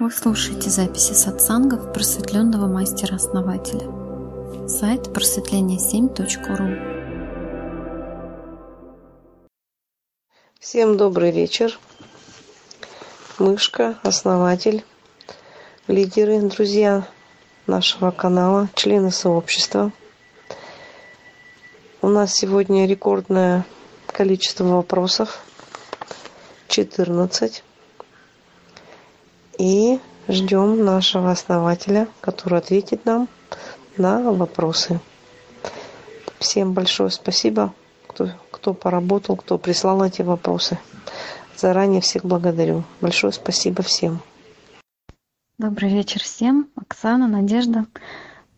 Вы слушаете записи сатсангов просветленного мастера-основателя. Сайт просветление7.ру Всем добрый вечер. Мышка, основатель, лидеры, друзья нашего канала, члены сообщества. У нас сегодня рекордное количество вопросов. 14. И ждем нашего основателя, который ответит нам на вопросы. Всем большое спасибо, кто, кто поработал, кто прислал эти вопросы. Заранее всех благодарю. Большое спасибо всем. Добрый вечер всем. Оксана, Надежда.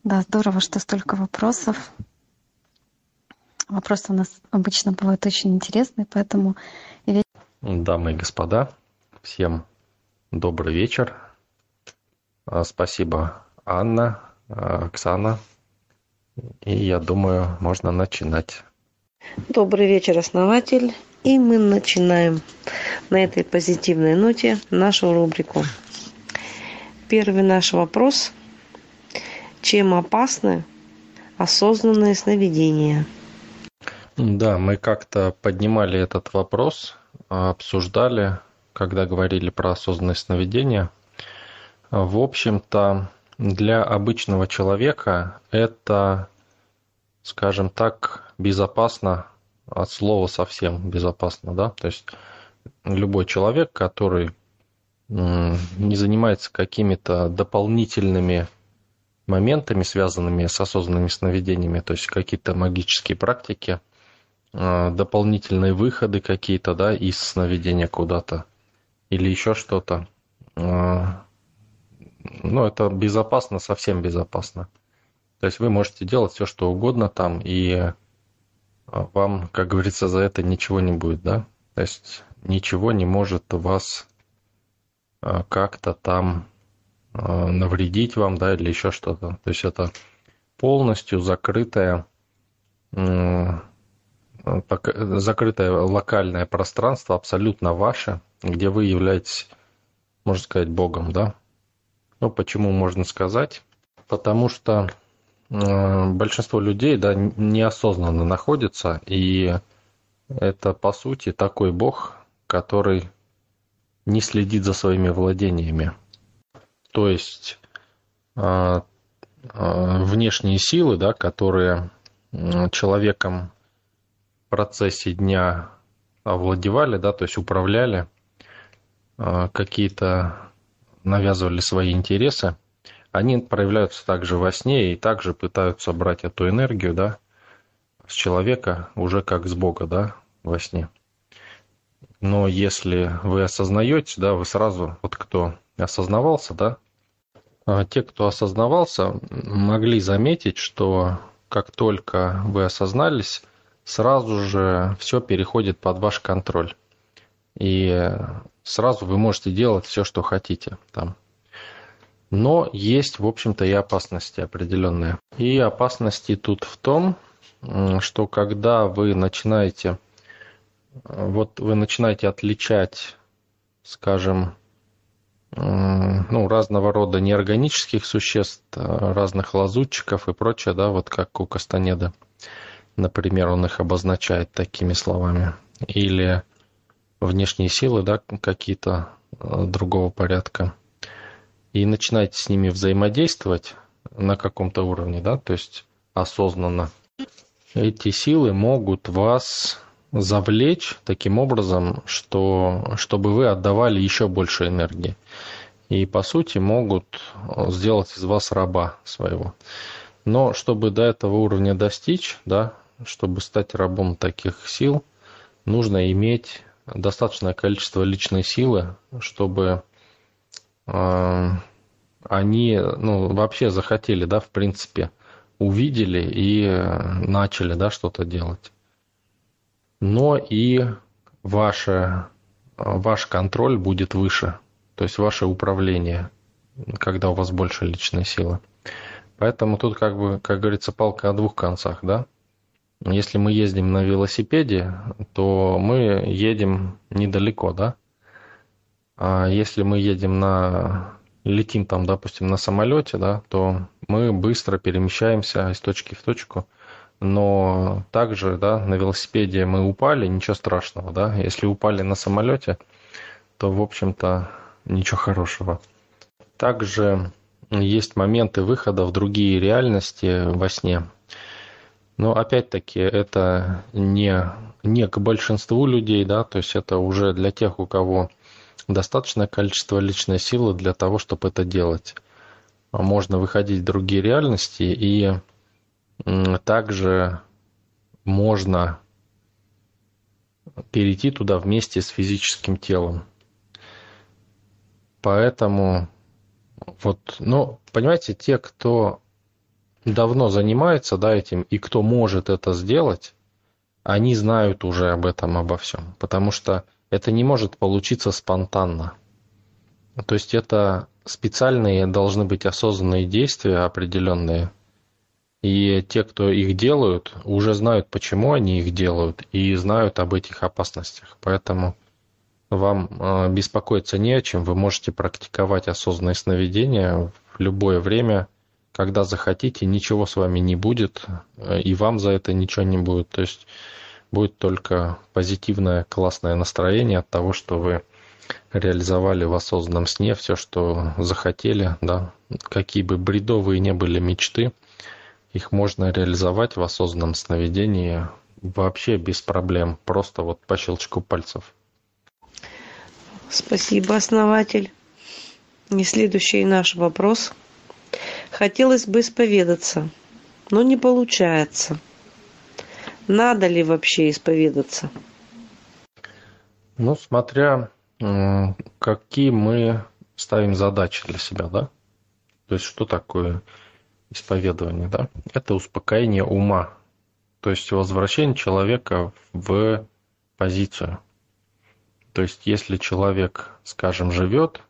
Да, здорово, что столько вопросов. Вопросы у нас обычно бывают очень интересные, поэтому... Дамы и господа, всем Добрый вечер. А, спасибо, Анна, а, Оксана. И я думаю, можно начинать. Добрый вечер, основатель. И мы начинаем на этой позитивной ноте нашу рубрику. Первый наш вопрос. Чем опасны осознанные сновидения? Да, мы как-то поднимали этот вопрос, обсуждали когда говорили про осознанное сновидение. В общем-то, для обычного человека это, скажем так, безопасно от слова совсем безопасно, да, то есть любой человек, который не занимается какими-то дополнительными моментами, связанными с осознанными сновидениями, то есть какие-то магические практики, а, дополнительные выходы какие-то, да, из сновидения куда-то, или еще что-то. А, ну, это безопасно, совсем безопасно. То есть вы можете делать все, что угодно там, и а, вам, как говорится, за это ничего не будет, да? То есть ничего не может вас а, как-то там навредить вам, да, или еще что-то. То есть это полностью закрытое, закрытое локальное пространство, абсолютно ваше, где вы являетесь, можно сказать, Богом, да? Ну, почему можно сказать? Потому что э, большинство людей, да, неосознанно находится, и это, по сути, такой Бог, который не следит за своими владениями. То есть э, э, внешние силы, да, которые человеком в процессе дня овладевали, да, то есть управляли – какие-то навязывали свои интересы, они проявляются также во сне и также пытаются брать эту энергию, да, с человека уже как с Бога, да, во сне. Но если вы осознаете, да, вы сразу, вот кто осознавался, да, а те, кто осознавался, могли заметить, что как только вы осознались, сразу же все переходит под ваш контроль. И сразу вы можете делать все, что хотите там. Но есть, в общем-то, и опасности определенные. И опасности тут в том, что когда вы начинаете, вот вы начинаете отличать, скажем, ну, разного рода неорганических существ, разных лазутчиков и прочее, да, вот как у Кастанеда, например, он их обозначает такими словами. Или внешние силы, да, какие-то э, другого порядка, и начинаете с ними взаимодействовать на каком-то уровне, да, то есть осознанно, эти силы могут вас завлечь таким образом, что, чтобы вы отдавали еще больше энергии. И, по сути, могут сделать из вас раба своего. Но чтобы до этого уровня достичь, да, чтобы стать рабом таких сил, нужно иметь достаточное количество личной силы, чтобы э, они ну, вообще захотели, да, в принципе, увидели и начали, да, что-то делать. Но и ваше, ваш контроль будет выше, то есть ваше управление, когда у вас больше личной силы. Поэтому тут, как бы, как говорится, палка о двух концах, да. Если мы ездим на велосипеде, то мы едем недалеко, да? А если мы едем на летим там, допустим, на самолете, да, то мы быстро перемещаемся из точки в точку, но также, да, на велосипеде мы упали, ничего страшного, да, если упали на самолете, то, в общем-то, ничего хорошего. Также есть моменты выхода в другие реальности во сне. Но опять-таки это не, не к большинству людей, да, то есть это уже для тех, у кого достаточное количество личной силы для того, чтобы это делать. Можно выходить в другие реальности и также можно перейти туда вместе с физическим телом. Поэтому вот, ну, понимаете, те, кто давно занимается, да, этим, и кто может это сделать, они знают уже об этом, обо всем. Потому что это не может получиться спонтанно. То есть это специальные должны быть осознанные действия определенные. И те, кто их делают, уже знают, почему они их делают, и знают об этих опасностях. Поэтому вам э, беспокоиться не о чем. Вы можете практиковать осознанное сновидение в любое время, когда захотите, ничего с вами не будет, э, и вам за это ничего не будет. То есть будет только позитивное, классное настроение от того, что вы реализовали в осознанном сне все, что захотели, да, какие бы бредовые не были мечты, их можно реализовать в осознанном сновидении вообще без проблем, просто вот по щелчку пальцев. Спасибо, основатель. И следующий наш вопрос. Хотелось бы исповедаться, но не получается – надо ли вообще исповедаться? Ну, смотря какие мы ставим задачи для себя, да? То есть, что такое исповедование, да? Это успокоение ума, то есть возвращение человека в позицию. То есть, если человек, скажем, живет,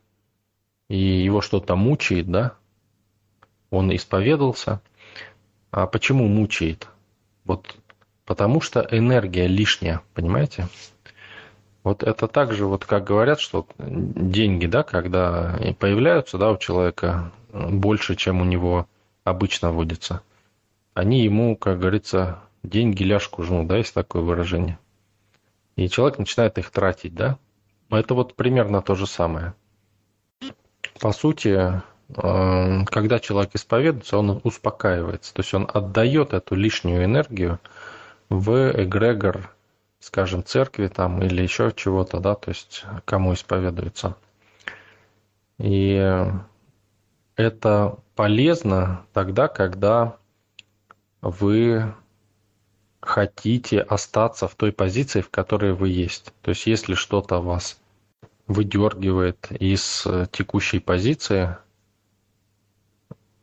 и его что-то мучает, да, он исповедовался, а почему мучает? Вот потому что энергия лишняя, понимаете? Вот это также, вот как говорят, что деньги, да, когда появляются, да, у человека больше, чем у него обычно водится, они ему, как говорится, деньги ляжку жмут, да, есть такое выражение. И человек начинает их тратить, да. Это вот примерно то же самое. По сути, когда человек исповедуется, он успокаивается, то есть он отдает эту лишнюю энергию в эгрегор, скажем, церкви там или еще чего-то, да, то есть кому исповедуется. И это полезно тогда, когда вы хотите остаться в той позиции, в которой вы есть. То есть если что-то вас выдергивает из текущей позиции,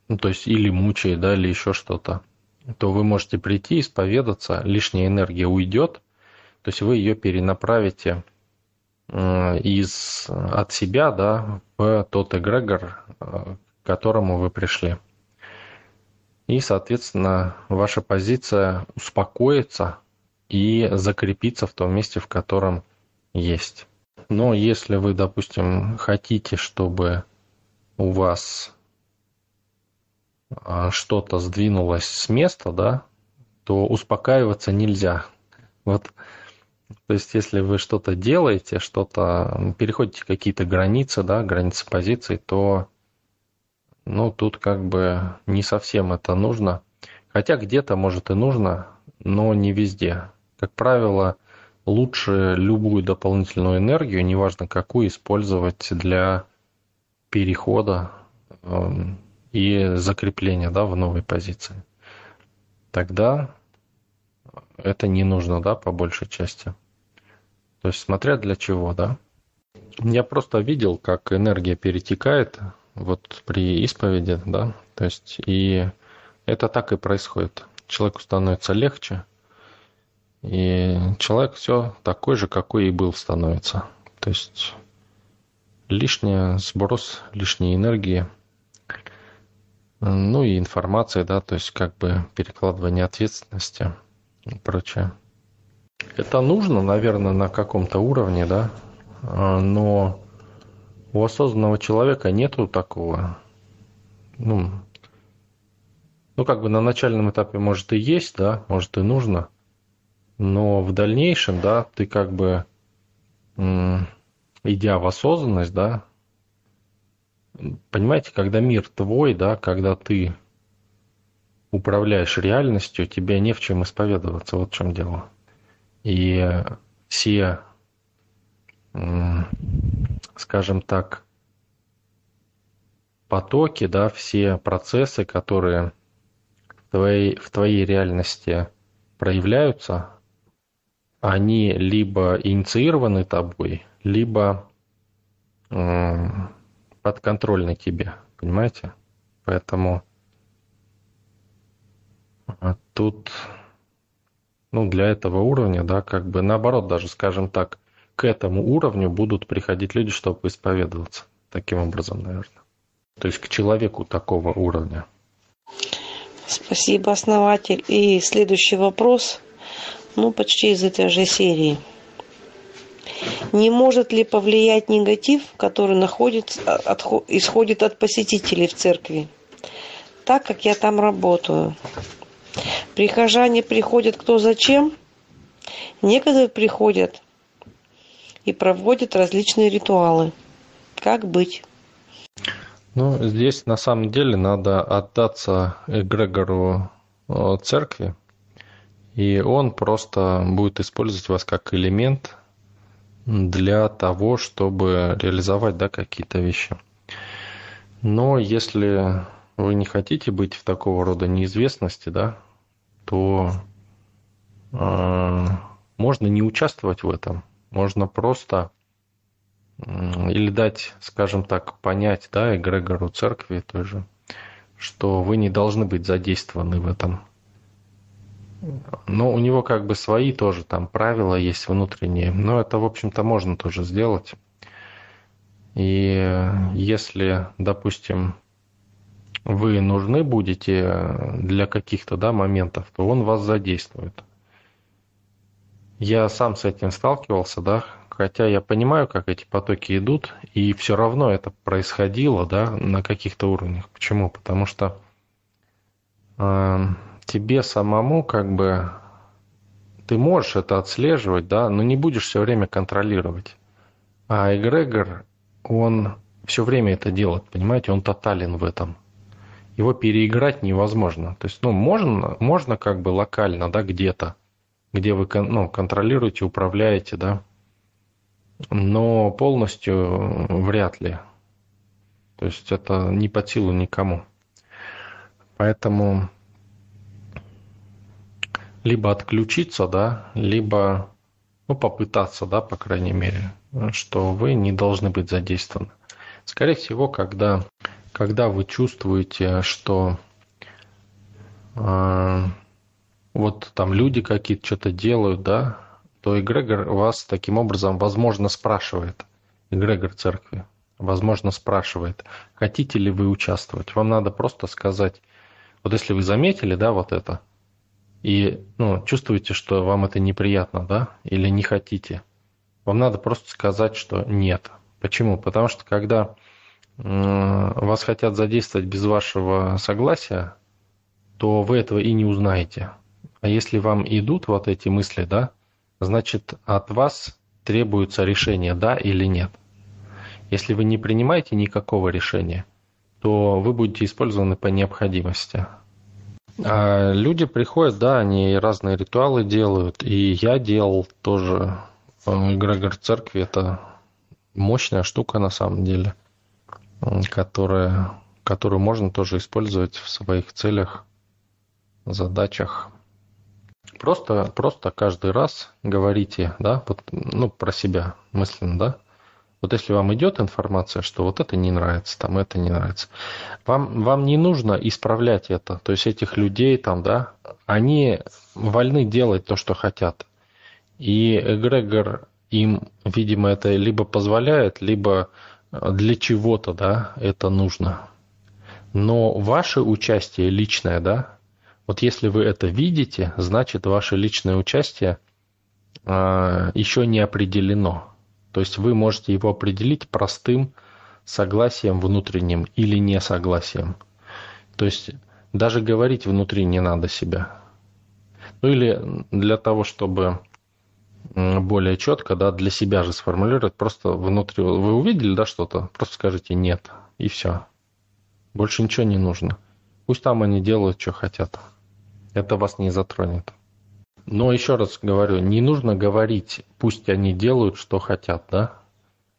ну, то есть или мучает, да, или еще что-то, то вы можете прийти, исповедаться, лишняя энергия уйдет, то есть вы ее перенаправите э, из, от себя да, в тот эгрегор, э, к которому вы пришли. И, соответственно, ваша позиция успокоится и закрепится в том месте, в котором есть. Но если вы, допустим, хотите, чтобы у вас что-то сдвинулось с места, да, то успокаиваться нельзя. Вот, то есть, если вы что-то делаете, что-то переходите какие-то границы, да, границы позиций, то, ну, тут как бы не совсем это нужно. Хотя где-то, может, и нужно, но не везде. Как правило, лучше любую дополнительную энергию, неважно какую, использовать для перехода и закрепление да, в новой позиции. Тогда это не нужно, да, по большей части. То есть смотря для чего, да. Я просто видел, как энергия перетекает вот при исповеди, да, то есть и это так и происходит. Человеку становится легче, и человек все такой же, какой и был становится. То есть лишний сброс лишней энергии – ну и информация, да, то есть как бы перекладывание ответственности и прочее. Это нужно, наверное, на каком-то уровне, да, а, но У осознанного человека нету такого, ну, ну, как бы на начальном этапе, может, и есть, да, может, и нужно, но в дальнейшем, да, ты как бы, идя в осознанность, да, понимаете, когда мир твой, да, когда ты управляешь реальностью, тебе не в чем исповедоваться, вот в чем дело. И все, скажем так, потоки, да, все процессы, которые в твоей, в твоей реальности проявляются, они либо инициированы тобой, либо подконтрольны тебе, понимаете? Поэтому а тут, ну, для этого уровня, да, как бы наоборот, даже, скажем так, к этому уровню будут приходить люди, чтобы исповедоваться. Таким образом, наверное. То есть к человеку такого уровня. Спасибо, основатель. И следующий вопрос, ну, почти из этой же серии. Не может ли повлиять негатив, который находится, от, исходит от посетителей в церкви? Так как я там работаю. Прихожане приходят кто зачем. Некоторые приходят и проводят различные ритуалы. Как быть? Ну, здесь на самом деле надо отдаться эгрегору э, церкви, и он просто будет использовать вас как элемент для того, чтобы реализовать да, какие-то вещи. Но если вы не хотите быть в такого рода неизвестности, да, то э, можно не участвовать в этом. Можно просто э, или дать, скажем так, понять, да, эгрегору церкви тоже, что вы не должны быть задействованы в этом. Но у него как бы свои тоже там правила есть внутренние. Но это, в общем-то, можно тоже сделать. И если, допустим, вы нужны будете для каких-то да, моментов, то он вас задействует. Я сам с этим сталкивался, да, хотя я понимаю, как эти потоки идут, и все равно это происходило, да, на каких-то уровнях. Почему? Потому что э, тебе самому как бы ты можешь это отслеживать, да, но не будешь все время контролировать. А эгрегор, он все время это делает, понимаете, он тотален в этом его переиграть невозможно. То есть, ну, можно, можно как бы локально, да, где-то, где вы ну, контролируете, управляете, да, но полностью вряд ли. То есть это не по силу никому. Поэтому либо отключиться, да, либо ну, попытаться, да, по крайней мере, что вы не должны быть задействованы. Скорее всего, когда когда вы чувствуете, что э, вот там люди какие-то что-то делают, да, то эгрегор вас таким образом, возможно, спрашивает, эгрегор церкви, возможно, спрашивает, хотите ли вы участвовать. Вам надо просто сказать, вот если вы заметили, да, вот это, и ну, чувствуете, что вам это неприятно, да, или не хотите, вам надо просто сказать, что нет. Почему? Потому что когда вас хотят задействовать без вашего согласия, то вы этого и не узнаете. А если вам идут вот эти мысли, да, значит от вас требуется решение, да или нет. Если вы не принимаете никакого решения, то вы будете использованы по необходимости. А люди приходят, да, они разные ритуалы делают, и я делал тоже эгрегор церкви, это мощная штука на самом деле – которая, которую можно тоже использовать в своих целях, задачах. Просто, просто каждый раз говорите, да, вот, ну, про себя мысленно, да. Вот если вам идет информация, что вот это не нравится, там это не нравится, вам, вам не нужно исправлять это. То есть этих людей там, да, они вольны делать то, что хотят. И эгрегор им, видимо, это либо позволяет, либо для чего-то, да, это нужно. Но ваше участие личное, да, вот если вы это видите, значит ваше личное участие э, еще не определено. То есть вы можете его определить простым согласием внутренним или несогласием. То есть даже говорить внутри не надо себя. Ну или для того, чтобы более четко, да, для себя же сформулировать, просто внутри, вы увидели, да, что-то, просто скажите «нет», и все. Больше ничего не нужно. Пусть там они делают, что хотят. Это вас не затронет. Но еще раз говорю, не нужно говорить, пусть они делают, что хотят, да?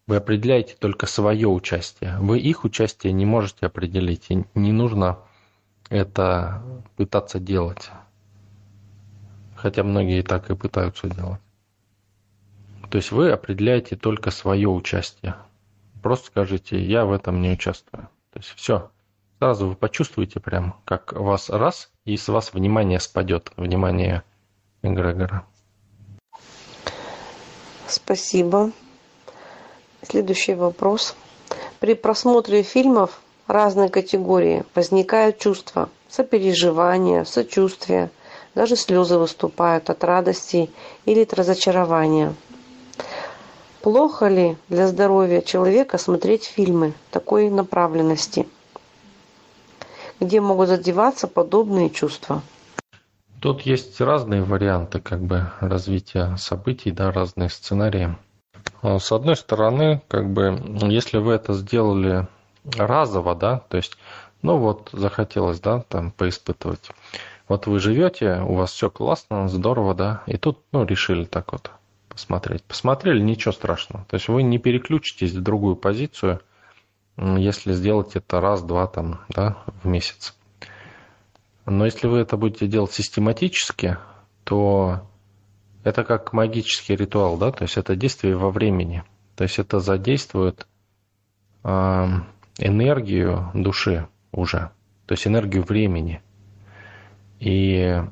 Вы определяете только свое участие. Вы их участие не можете определить. И не нужно это пытаться делать. Хотя многие так и пытаются делать. То есть вы определяете только свое участие. Просто скажите, я в этом не участвую. То есть все. Сразу вы почувствуете прям, как вас раз, и с вас внимание спадет. Внимание эгрегора. Спасибо. Следующий вопрос. При просмотре фильмов разной категории возникают чувства сопереживания, сочувствия, даже слезы выступают от радости или от разочарования. Плохо ли для здоровья человека смотреть фильмы такой направленности, где могут задеваться подобные чувства? Тут есть разные варианты как бы развития событий, да, разные сценарии. А с одной стороны, как бы, если вы это сделали разово, да, то есть, ну вот, захотелось, да, там, поиспытывать. Вот вы живете, у вас все классно, здорово, да, и тут, ну, решили так вот посмотреть. Посмотрели, ничего страшного. То есть вы не переключитесь в другую позицию, если сделать это раз-два там, да, в месяц. Но если вы это будете делать систематически, то это как магический ритуал, да, то есть это действие во времени. То есть это задействует э, энергию души уже, то есть энергию времени. И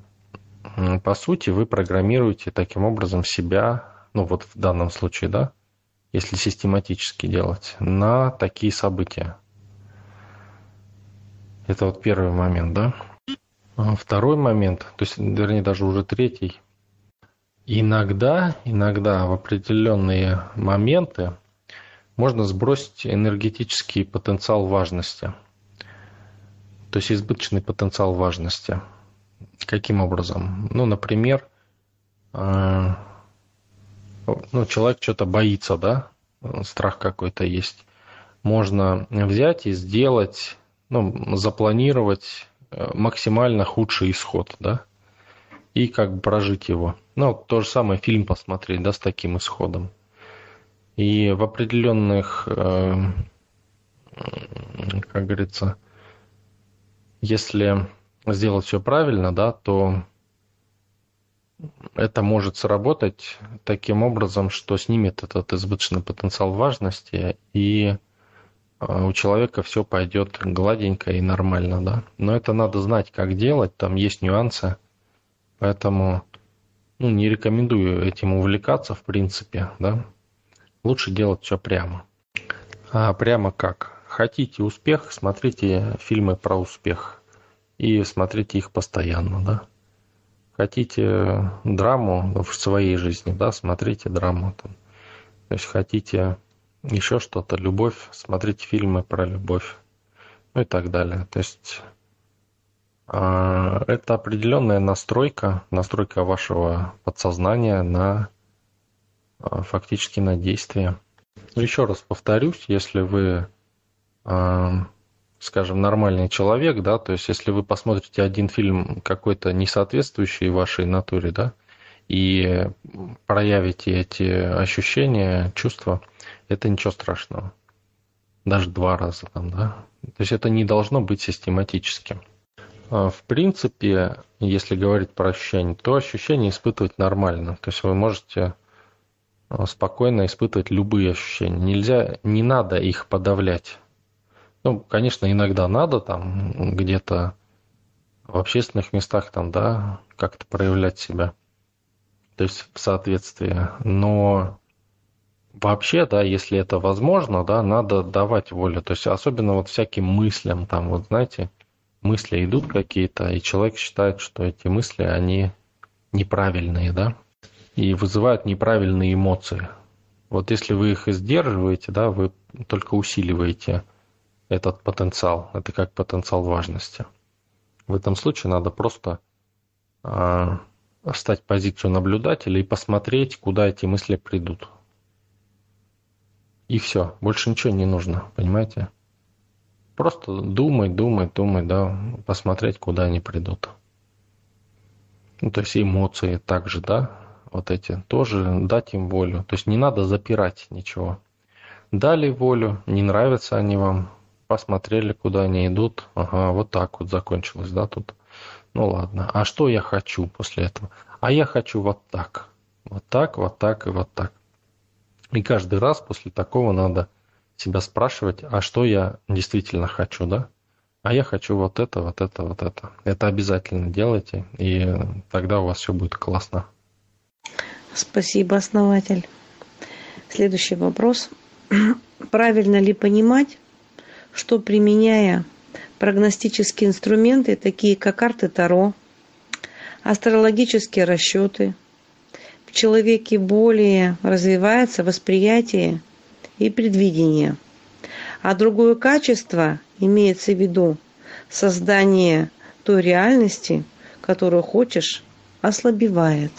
по сути вы программируете таким образом себя, ну вот в данном случае, да, если систематически делать, на такие события. Это вот первый момент, да. Второй момент, то есть, вернее, даже уже третий. Иногда, иногда в определенные моменты можно сбросить энергетический потенциал важности. То есть избыточный потенциал важности. Каким образом? Ну, например, э, ну, человек что-то боится, да, страх какой-то есть. Можно взять и сделать, ну, запланировать максимально худший исход, да, и как прожить его. Ну, то же самое фильм посмотреть, да, с таким исходом. И в определенных, э, как говорится, если сделать все правильно, да, то это может сработать таким образом, что снимет этот избыточный потенциал важности, и э, у человека все пойдет гладенько и нормально, да. Но это надо знать, как делать, там есть нюансы, поэтому ну, не рекомендую этим увлекаться, в принципе, да. Лучше делать все прямо. А прямо как? Хотите успех, смотрите фильмы про успех. И смотрите их постоянно, да. Хотите драму в своей жизни, да, смотрите драму. Там. То есть хотите еще что-то, любовь, смотрите фильмы про любовь, ну и так далее. То есть а, это определенная настройка, настройка вашего подсознания на а, фактически на действие. Еще раз повторюсь, если вы, а, скажем, нормальный человек, да, то есть если вы посмотрите один фильм какой-то не соответствующий вашей натуре, да, и проявите эти ощущения, чувства, это ничего страшного. Даже два раза там, да. То есть это не должно быть систематическим. А, в принципе, если говорить про ощущения, то ощущения испытывать нормально. То есть вы можете а, спокойно испытывать любые ощущения. Нельзя, не надо их подавлять. Ну, конечно, иногда надо там где-то в общественных местах там, да, как-то проявлять себя. То есть в соответствии. Но вообще, да, если это возможно, да, надо давать волю. То есть особенно вот всяким мыслям там, вот знаете, мысли идут какие-то, и человек считает, что эти мысли, они неправильные, да, и вызывают неправильные эмоции. Вот если вы их сдерживаете, да, вы только усиливаете этот потенциал. Это как потенциал важности. В этом случае надо просто э, встать позицию наблюдателя и посмотреть, куда эти мысли придут. И все, больше ничего не нужно, понимаете? Просто думать, думать, думать, да, посмотреть, куда они придут. Ну, то есть эмоции также, да, вот эти, тоже дать им волю. То есть не надо запирать ничего. Дали волю, не нравятся они вам, посмотрели, куда они идут. Ага, вот так вот закончилось, да, тут. Ну ладно. А что я хочу после этого? А я хочу вот так. Вот так, вот так и вот так. И каждый раз после такого надо себя спрашивать, а что я действительно хочу, да? А я хочу вот это, вот это, вот это. Это обязательно делайте, и тогда у вас все будет классно. Спасибо, основатель. Следующий вопрос. Правильно ли понимать, что применяя прогностические инструменты, такие как карты Таро, астрологические расчеты, в человеке более развивается восприятие и предвидение. А другое качество имеется в виду создание той реальности, которую хочешь, ослабевает.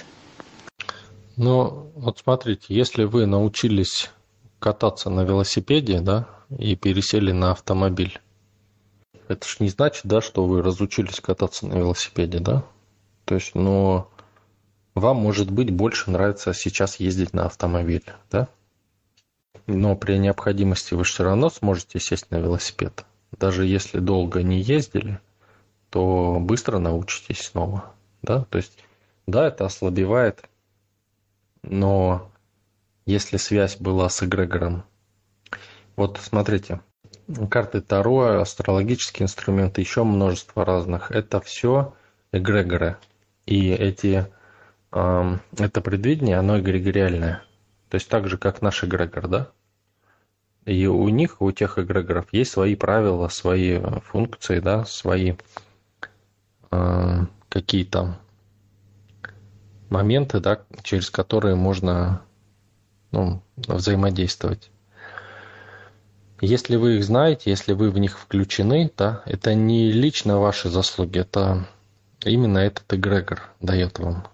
Ну, вот смотрите, если вы научились кататься на велосипеде, да, и пересели на автомобиль, это ж не значит, да, что вы разучились кататься на велосипеде, да? То есть, но вам, может быть, больше нравится сейчас ездить на автомобиле, да? Но при необходимости вы все равно сможете сесть на велосипед. Даже если долго не ездили, то быстро научитесь снова, да? То есть, да, это ослабевает, но если связь была с эгрегором, вот смотрите, карты Таро, астрологические инструменты, еще множество разных. Это все эгрегоры. И эти, это предвидение, оно эгрегориальное. То есть так же, как наш эгрегор, да? И у них, у тех эгрегоров есть свои правила, свои функции, да, свои э, какие-то моменты, да, через которые можно ну, взаимодействовать. Если вы их знаете, если вы в них включены, да, это не лично ваши заслуги, это именно этот эгрегор дает вам.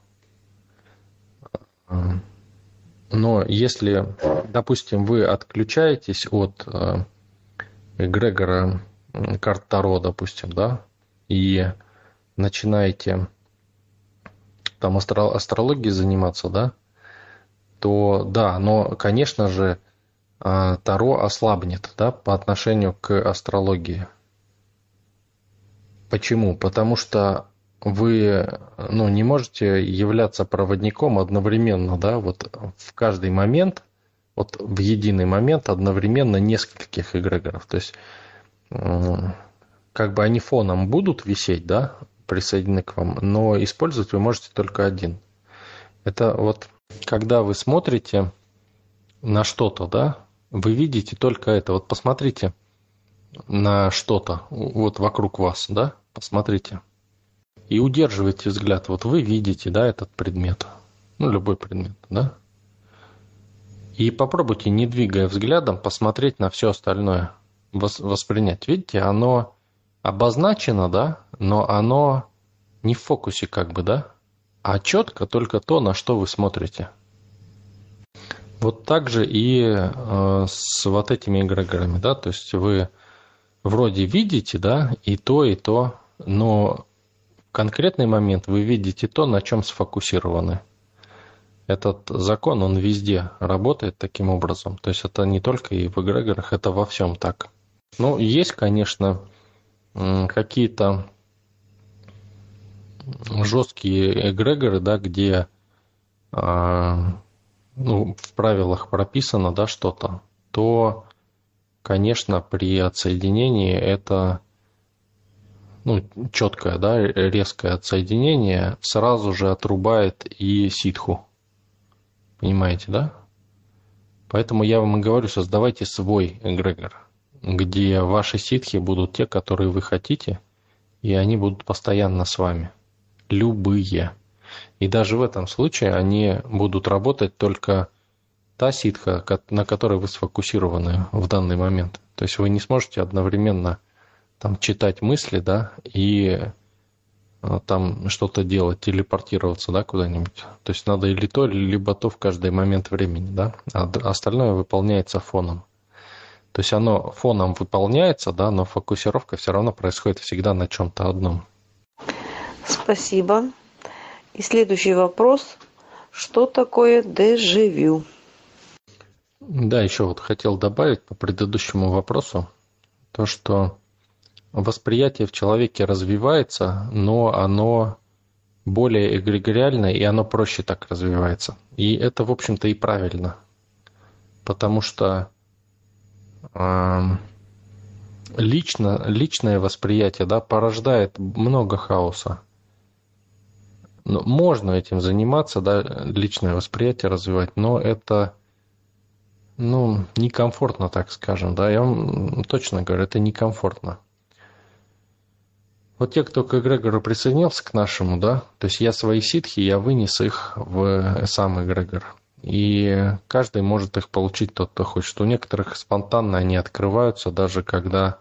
Но если, допустим, вы отключаетесь от э, эгрегора карт Таро, допустим, да, и начинаете там астрологией заниматься, да, то да, но, конечно же, а, Таро ослабнет да, по отношению к астрологии. Почему? Потому что вы ну, не можете являться проводником одновременно, да, вот в каждый момент, вот в единый момент одновременно нескольких эгрегоров. То есть как бы они фоном будут висеть, да, присоединены к вам, но использовать вы можете только один. Это вот когда вы смотрите на что-то, да, вы видите только это. Вот посмотрите на что-то вот вокруг вас, да, посмотрите. И удерживайте взгляд. Вот вы видите, да, этот предмет. Ну, любой предмет, да. И попробуйте, не двигая взглядом, посмотреть на все остальное, воспринять. Видите, оно обозначено, да, но оно не в фокусе как бы, да, а четко только то, на что вы смотрите. Вот так же и э, с вот этими эгрегорами, да, то есть вы вроде видите, да, и то, и то, но конкретный момент вы видите то, на чем сфокусированы. Этот закон, он везде работает таким образом. То есть это не только и в эгрегорах, это во всем так. Ну, есть, конечно, какие-то жесткие эгрегоры, да, где а, ну, в правилах прописано, да, что-то, то, конечно, при отсоединении это ну, четкое, да, резкое отсоединение сразу же отрубает и ситху. Понимаете, да? Поэтому я вам и говорю, создавайте свой эгрегор, где ваши ситхи будут те, которые вы хотите, и они будут постоянно с вами. Любые. И даже в этом случае они будут работать только та ситха, на которой вы сфокусированы в данный момент. То есть вы не сможете одновременно там читать мысли, да, и а, там что-то делать, телепортироваться, да, куда-нибудь. То есть надо или то, либо то в каждый момент времени, да, а остальное выполняется фоном. То есть оно фоном выполняется, да, но фокусировка все равно происходит всегда на чем-то одном. Спасибо. И следующий вопрос. Что такое дежавю? Да, еще вот хотел добавить по предыдущему вопросу то, что восприятие в человеке развивается, но оно более эгрегориальное, и оно проще так развивается. И это, в общем-то, и правильно. Потому что э, лично, личное восприятие да, порождает много хаоса. Но можно этим заниматься, да, личное восприятие развивать, но это ну, некомфортно, так скажем, да, я вам точно говорю, это некомфортно. Вот те, кто к эгрегору присоединился к нашему, да, то есть я свои ситхи, я вынес их в сам эгрегор. И каждый может их получить, тот, кто хочет. У некоторых спонтанно они открываются, даже когда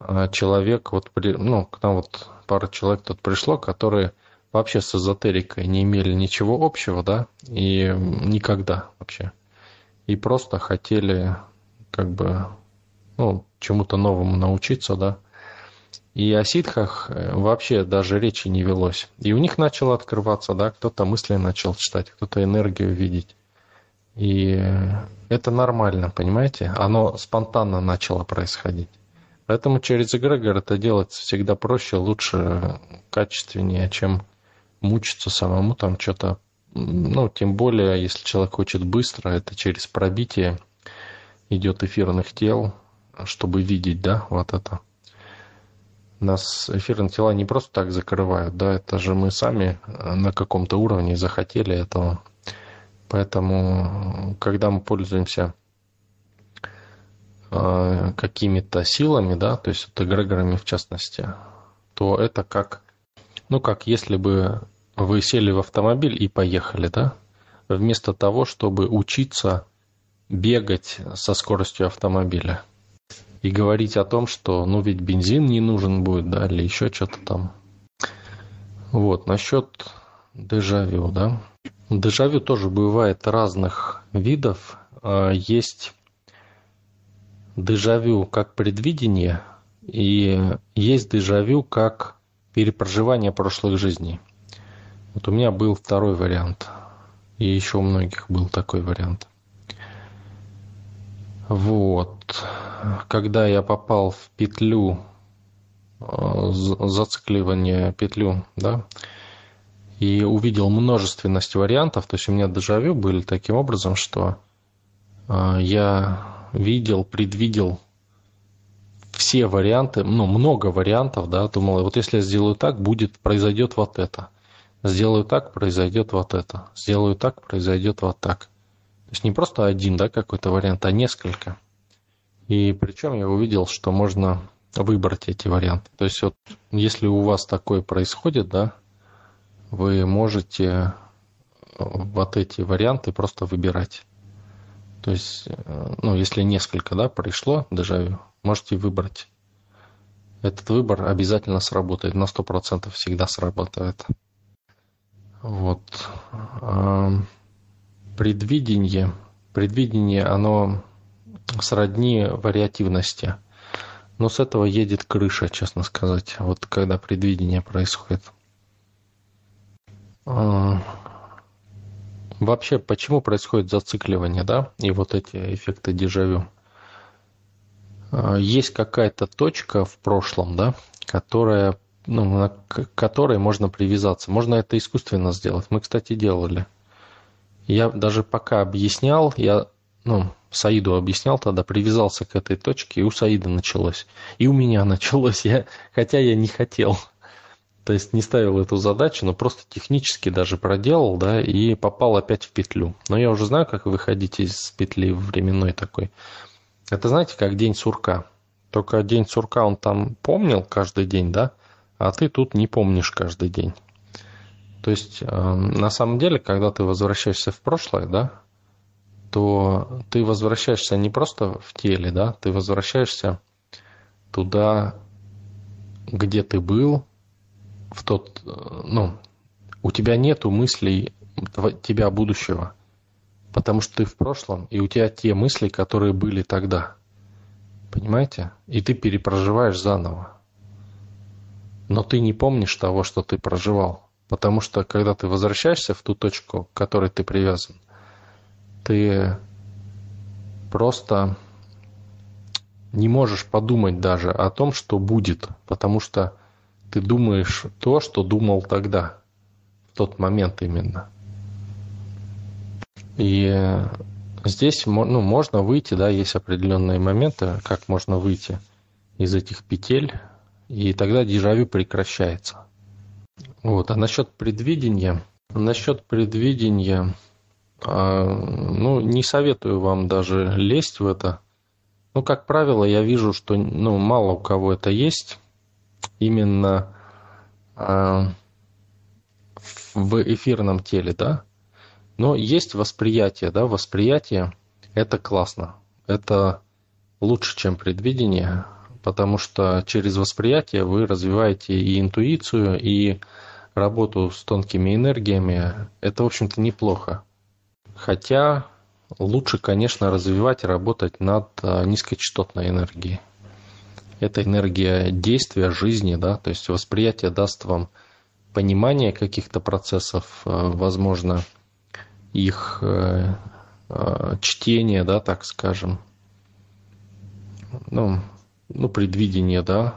а, человек, вот, ну, к нам вот пара человек тут пришло, которые вообще с эзотерикой не имели ничего общего, да, и никогда вообще. И просто хотели, как бы, ну, чему-то новому научиться, да, и о ситхах э, вообще даже речи не велось. И у них начало открываться, да, кто-то мысли начал читать, кто-то энергию видеть. И это нормально, понимаете? Оно спонтанно начало происходить. Поэтому через эгрегор это делать всегда проще, лучше, качественнее, чем мучиться самому там что-то. Ну, тем более, если человек хочет быстро, это через пробитие идет эфирных тел, чтобы видеть, да, вот это нас эфирные тела не просто так закрывают, да, это же мы сами э, на каком-то уровне захотели этого. Поэтому, когда мы пользуемся э, какими-то силами, да, то есть вот эгрегорами в частности, то это как, ну, как если бы вы сели в автомобиль и поехали, да, вместо того, чтобы учиться бегать со скоростью автомобиля и говорить о том, что ну ведь бензин не нужен будет, да, или еще что-то там. Вот, насчет дежавю, да. Дежавю тоже бывает разных видов. А, есть дежавю как предвидение, и есть дежавю как перепроживание прошлых жизней. Вот у меня был второй вариант, и еще у многих был такой вариант. Вот. Когда я попал в петлю, э, зацикливание петлю, да, и увидел множественность вариантов, то есть у меня дежавю были таким образом, что э, я видел, предвидел все варианты, ну, много вариантов, да, думал, вот если я сделаю так, будет, произойдет вот это. Сделаю так, произойдет вот это. Сделаю так, произойдет вот так. То есть не просто один, да, какой-то вариант, а несколько. И причем я увидел, что можно выбрать эти варианты. То есть вот если у вас такое происходит, да, вы можете э, вот эти варианты просто выбирать. То есть, э, ну, если несколько, да, пришло дежавю, можете выбрать. Этот выбор обязательно сработает, на 100% всегда срабатывает. Вот предвидение, предвидение, оно сродни вариативности. Но с этого едет крыша, честно сказать, вот когда предвидение происходит. А, вообще, почему происходит зацикливание, да, и вот эти эффекты дежавю? А, есть какая-то точка в прошлом, да, которая, ну, на которой можно привязаться. Можно это искусственно сделать. Мы, кстати, делали – я даже пока объяснял, я, ну, Саиду объяснял тогда, привязался к этой точке, и у Саида началось. И у меня началось, я, хотя я не хотел. То есть не ставил эту задачу, но просто технически даже проделал, да, и попал опять в петлю. Но я уже знаю, как выходить из петли временной такой. Это знаете, как день сурка. Только день сурка он там помнил каждый день, да, а ты тут не помнишь каждый день. То есть, эм, на самом деле, когда ты возвращаешься в прошлое, да, то ты возвращаешься не просто в теле, да, ты возвращаешься туда, где ты был, в тот, ну, у тебя нету мыслей тебя будущего, потому что ты в прошлом, и у тебя те мысли, которые были тогда. Понимаете? И ты перепроживаешь заново. Но ты не помнишь того, что ты проживал. Потому что когда ты возвращаешься в ту точку, к которой ты привязан, ты просто не можешь подумать даже о том, что будет, потому что ты думаешь то, что думал тогда, в тот момент именно. И здесь ну, можно выйти, да, есть определенные моменты, как можно выйти из этих петель, и тогда дежавю прекращается. Вот. А насчет предвидения, насчет предвидения, а, ну, не советую вам даже лезть в это. Ну, как правило, я вижу, что ну, мало у кого это есть. Именно а, в эфирном теле, да. Но есть восприятие, да, восприятие – это классно. Это лучше, чем предвидение, потому что через восприятие вы развиваете и интуицию, и работу с тонкими энергиями, это, в общем-то, неплохо. Хотя лучше, конечно, развивать и работать над а, низкочастотной энергией. Это энергия действия, жизни, да, то есть восприятие даст вам понимание каких-то процессов, а, возможно, их э, чтение, да, так скажем, ну, ну, предвидение, да,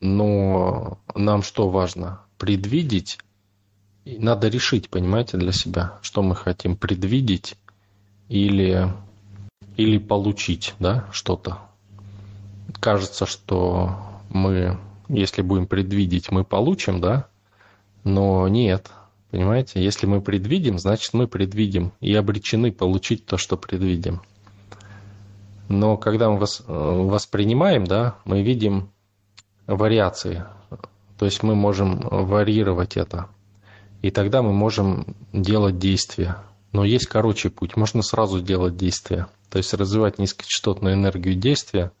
но нам что важно? предвидеть, надо решить, понимаете, для себя, что мы хотим предвидеть или, или получить, да, что-то. Кажется, что мы, если будем предвидеть, мы получим, да, но нет, понимаете, если мы предвидим, значит мы предвидим и обречены получить то, что предвидим. Но когда мы воспринимаем, да, мы видим вариации то есть мы можем варьировать это. И тогда мы можем делать действия. Но есть короче путь. Можно сразу делать действия. То есть развивать низкочастотную энергию действия,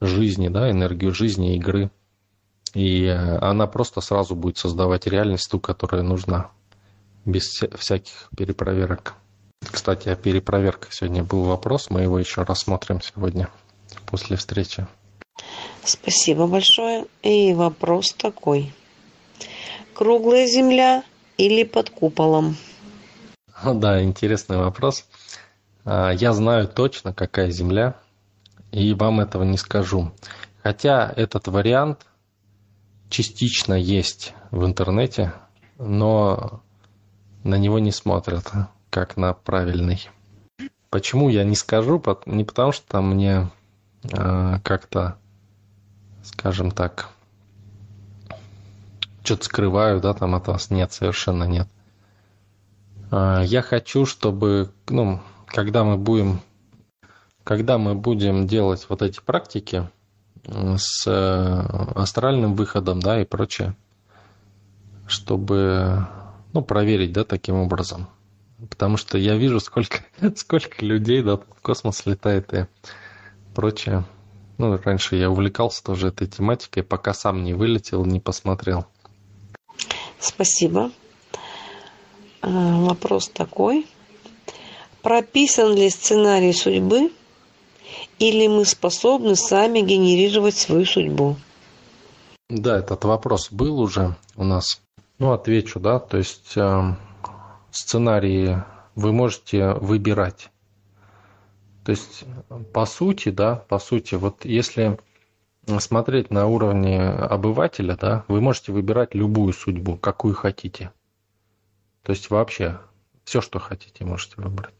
жизни, да, энергию жизни, игры. И э, она просто сразу будет создавать реальность ту, которая нужна. Без всяких перепроверок. Кстати, о перепроверках сегодня был вопрос. Мы его еще рассмотрим сегодня после встречи. Спасибо большое. И вопрос такой. Круглая земля или под куполом? Да, интересный вопрос. А, я знаю точно, какая земля, и вам этого не скажу. Хотя этот вариант частично есть в интернете, но на него не смотрят, как на правильный. Почему я не скажу? Не потому что мне а, как-то скажем так, что-то скрываю, да, там от вас. Нет, совершенно нет. А, я хочу, чтобы, ну, когда мы будем, когда мы будем делать вот эти практики с э, астральным выходом, да, и прочее, чтобы, ну, проверить, да, таким образом. Потому что я вижу, сколько, сколько людей, да, в космос летает и прочее. Ну, раньше я увлекался тоже этой тематикой, пока сам не вылетел, не посмотрел. Спасибо. А, вопрос такой. Прописан ли сценарий судьбы или мы способны сами генерировать свою судьбу? Да, этот вопрос был уже у нас. Ну, отвечу, да. То есть э, сценарии вы можете выбирать. То есть, по сути, да, по сути, вот если смотреть на уровне обывателя, да, вы можете выбирать любую судьбу, какую хотите. То есть вообще все, что хотите, можете выбрать.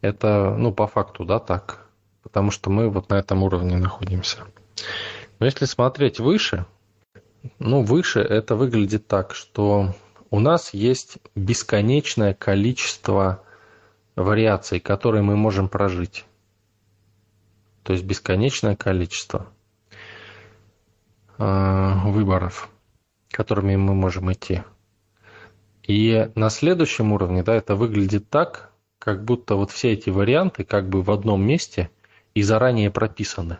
Это, ну, по факту, да, так. Потому что мы вот на этом уровне находимся. Но если смотреть выше, ну, выше это выглядит так, что у нас есть бесконечное количество вариаций, которые мы можем прожить. То есть бесконечное количество а, выборов, которыми мы можем идти. И на следующем уровне, да, это выглядит так, как будто вот все эти варианты как бы в одном месте и заранее прописаны.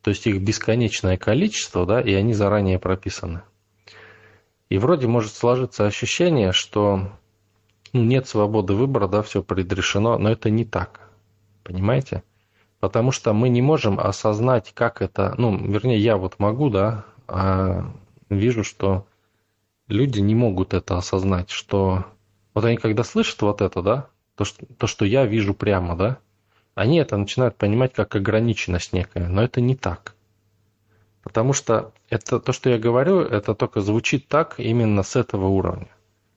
То есть их бесконечное количество, да, и они заранее прописаны. И вроде может сложиться ощущение, что ну, нет свободы выбора, да, все предрешено, но это не так. Понимаете? Потому что мы не можем осознать, как это, ну, вернее, я вот могу, да, а вижу, что люди не могут это осознать, что вот они когда слышат вот это, да, то, что, то, что я вижу прямо, да, они это начинают понимать как ограниченность некая, но это не так. Потому что это то, что я говорю, это только звучит так именно с этого уровня,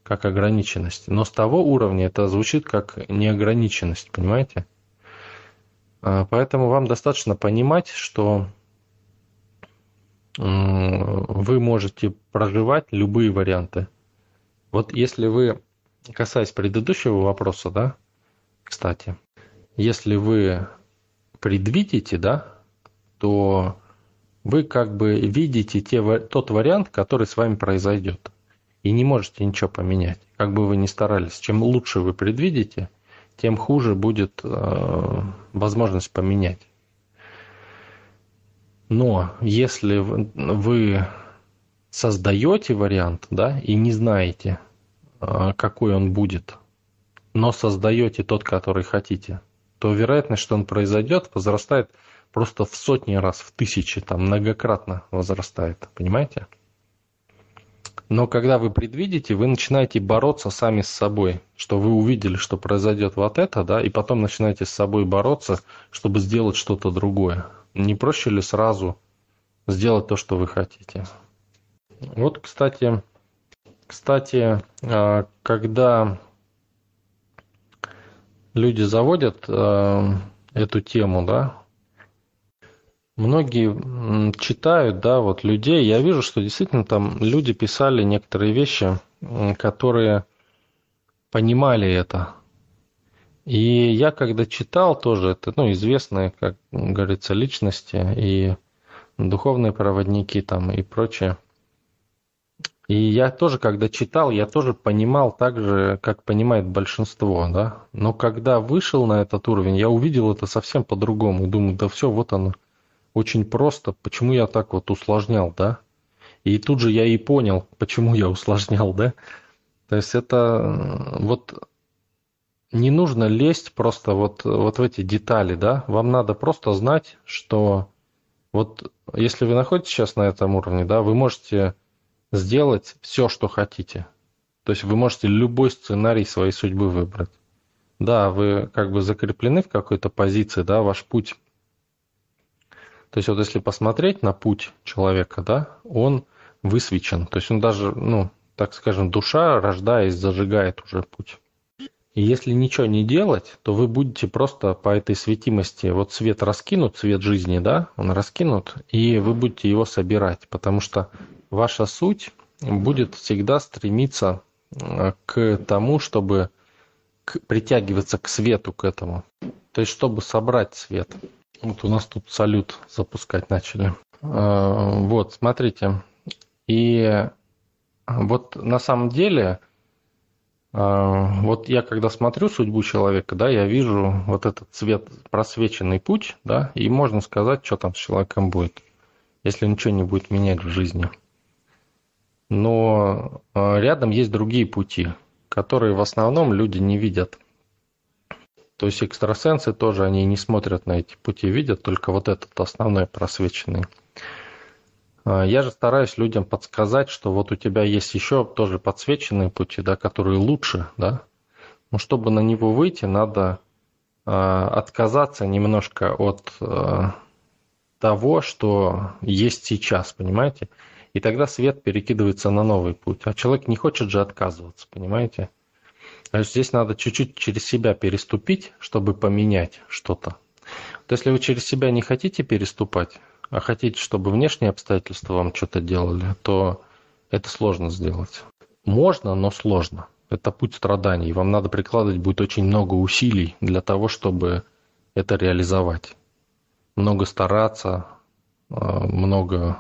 как ограниченность. Но с того уровня это звучит как неограниченность, понимаете? А, поэтому вам достаточно понимать, что вы можете проживать любые варианты. Вот если вы, касаясь предыдущего вопроса, да, кстати, если вы предвидите, да, то вы как бы видите те, тот вариант, который с вами произойдет. И не можете ничего поменять. Как бы вы ни старались. Чем лучше вы предвидите, тем хуже будет э, возможность поменять. Но если вы создаете вариант, да, и не знаете, э, какой он будет, но создаете тот, который хотите, то вероятность, что он произойдет, возрастает просто в сотни раз, в тысячи, там многократно возрастает, понимаете? Но когда вы предвидите, вы начинаете бороться сами с собой, что вы увидели, что произойдет вот это, да, и потом начинаете с собой бороться, чтобы сделать что-то другое. Не проще ли сразу сделать то, что вы хотите? Вот, кстати, кстати, а, когда люди заводят а, эту тему, да, многие читают, да, вот людей, я вижу, что действительно там люди писали некоторые вещи, которые понимали это. И я когда читал тоже, это, ну, известные, как говорится, личности и духовные проводники там и прочее. И я тоже, когда читал, я тоже понимал так же, как понимает большинство, да. Но когда вышел на этот уровень, я увидел это совсем по-другому. Думаю, да все, вот оно очень просто, почему я так вот усложнял, да? И тут же я и понял, почему я усложнял, да? То есть это вот не нужно лезть просто вот, вот в эти детали, да? Вам надо просто знать, что вот если вы находитесь сейчас на этом уровне, да, вы можете сделать все, что хотите. То есть вы можете любой сценарий своей судьбы выбрать. Да, вы как бы закреплены в какой-то позиции, да, ваш путь то есть вот если посмотреть на путь человека, да, он высвечен. То есть он даже, ну, так скажем, душа, рождаясь, зажигает уже путь. И если ничего не делать, то вы будете просто по этой светимости, вот свет раскинут, свет жизни, да, он раскинут, и вы будете его собирать, потому что ваша суть будет всегда стремиться э, к тому, чтобы к, притягиваться к свету, к этому. То есть, чтобы собрать свет. Вот у нас тут салют запускать начали. А, вот, смотрите. И вот на самом деле, а, вот я когда смотрю судьбу человека, да, я вижу вот этот цвет, просвеченный путь, да, и можно сказать, что там с человеком будет, если ничего не будет менять в жизни. Но а, рядом есть другие пути, которые в основном люди не видят. То есть экстрасенсы тоже, они не смотрят на эти пути, видят только вот этот основной просвеченный. А, я же стараюсь людям подсказать, что вот у тебя есть еще тоже подсвеченные пути, да, которые лучше, да. Но чтобы на него выйти, надо э, отказаться немножко от э, того, что есть сейчас, понимаете? И тогда свет перекидывается на новый путь. А человек не хочет же отказываться, понимаете? Здесь надо чуть-чуть через себя переступить, чтобы поменять что-то. Вот если вы через себя не хотите переступать, а хотите, чтобы внешние обстоятельства вам что-то делали, то это сложно сделать. Можно, но сложно. Это путь страданий. Вам надо прикладывать будет очень много усилий для того, чтобы это реализовать. Много стараться, а, много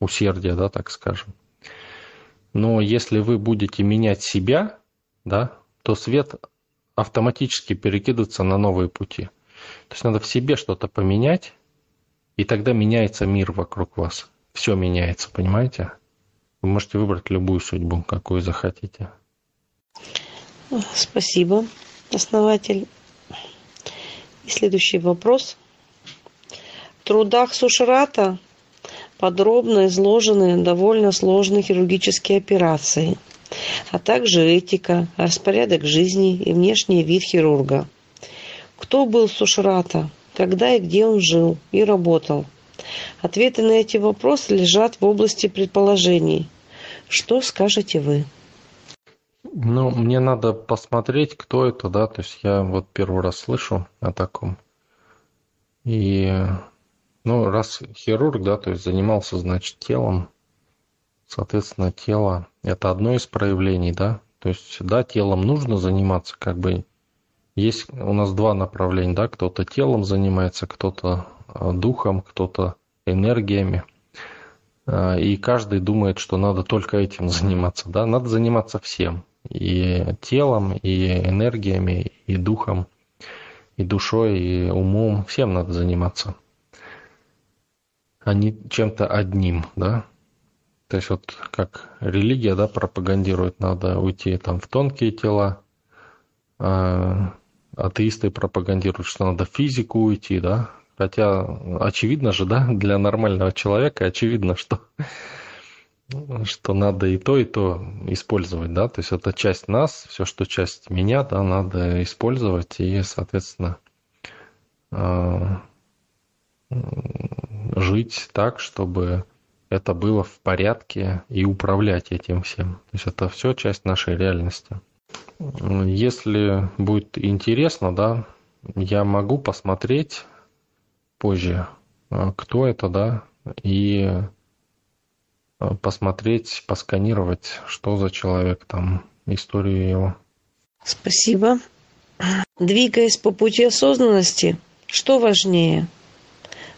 усердия, да, так скажем. Но если вы будете менять себя, да, то свет автоматически перекидываться на новые пути. То есть надо в себе что-то поменять, и тогда меняется мир вокруг вас. Все меняется, понимаете? Вы можете выбрать любую судьбу, какую захотите. Спасибо, основатель. И следующий вопрос. В трудах Сушрата подробно изложены довольно сложные хирургические операции, а также этика, распорядок жизни и внешний вид хирурга. Кто был Сушрата, когда и где он жил и работал? Ответы на эти вопросы лежат в области предположений. Что скажете вы? Ну, мне надо посмотреть, кто это, да, то есть я вот первый раз слышу о таком. И, ну, раз хирург, да, то есть занимался, значит, телом, соответственно, тело – это одно из проявлений, да, то есть, да, телом нужно заниматься, как бы, есть у нас два направления, да, кто-то телом занимается, кто-то а, духом, кто-то энергиями. А, и каждый думает, что надо только этим заниматься, да, надо заниматься всем и телом, и энергиями, и духом, и душой, и умом. Всем надо заниматься. А не чем-то одним, да. То есть вот как религия, да, пропагандирует, надо уйти там в тонкие тела, а атеисты пропагандируют, что надо в физику уйти, да. Хотя очевидно же, да, для нормального человека очевидно, что что надо и то, и то использовать, да, то есть это часть нас, все, что часть меня, да, надо использовать и, соответственно, а, жить так, чтобы это было в порядке и управлять этим всем. То есть это все часть нашей реальности. Если будет интересно, да, я могу посмотреть позже, а, кто это, да, и Э, посмотреть, посканировать, что за человек там, историю его. Спасибо. Двигаясь по пути осознанности, что важнее,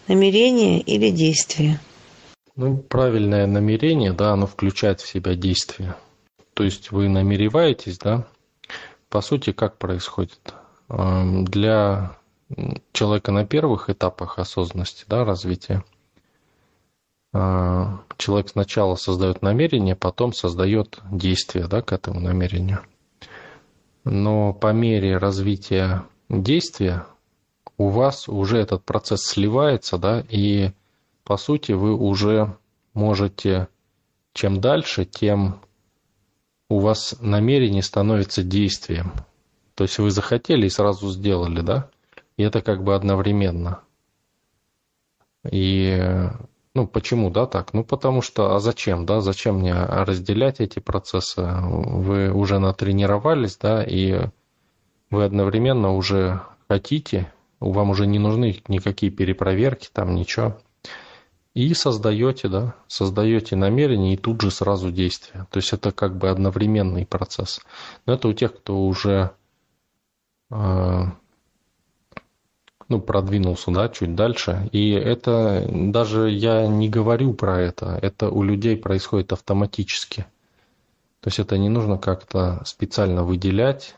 намерение или действие? Ну, правильное намерение, да, оно включает в себя действие. То есть вы намереваетесь, да, по сути, как происходит? Эм, для человека на первых этапах осознанности, да, развития – а, человек сначала создает намерение, потом создает действие да, к этому намерению. Но по мере развития действия у вас уже этот процесс сливается, да, и по сути вы уже можете, чем дальше, тем у вас намерение становится действием. То есть вы захотели и сразу сделали, да? И это как бы одновременно. И ну, почему, да, так? Ну, потому что, а зачем, да, зачем мне разделять эти процессы? Вы уже натренировались, да, и вы одновременно уже хотите, вам уже не нужны никакие перепроверки, там ничего. И создаете, да, создаете намерение и тут же сразу действие. То есть это как бы одновременный процесс. Но это у тех, кто уже э, ну, продвинулся, да, чуть дальше. И это даже я не говорю про это, это у людей происходит автоматически. То есть это не нужно как-то специально выделять.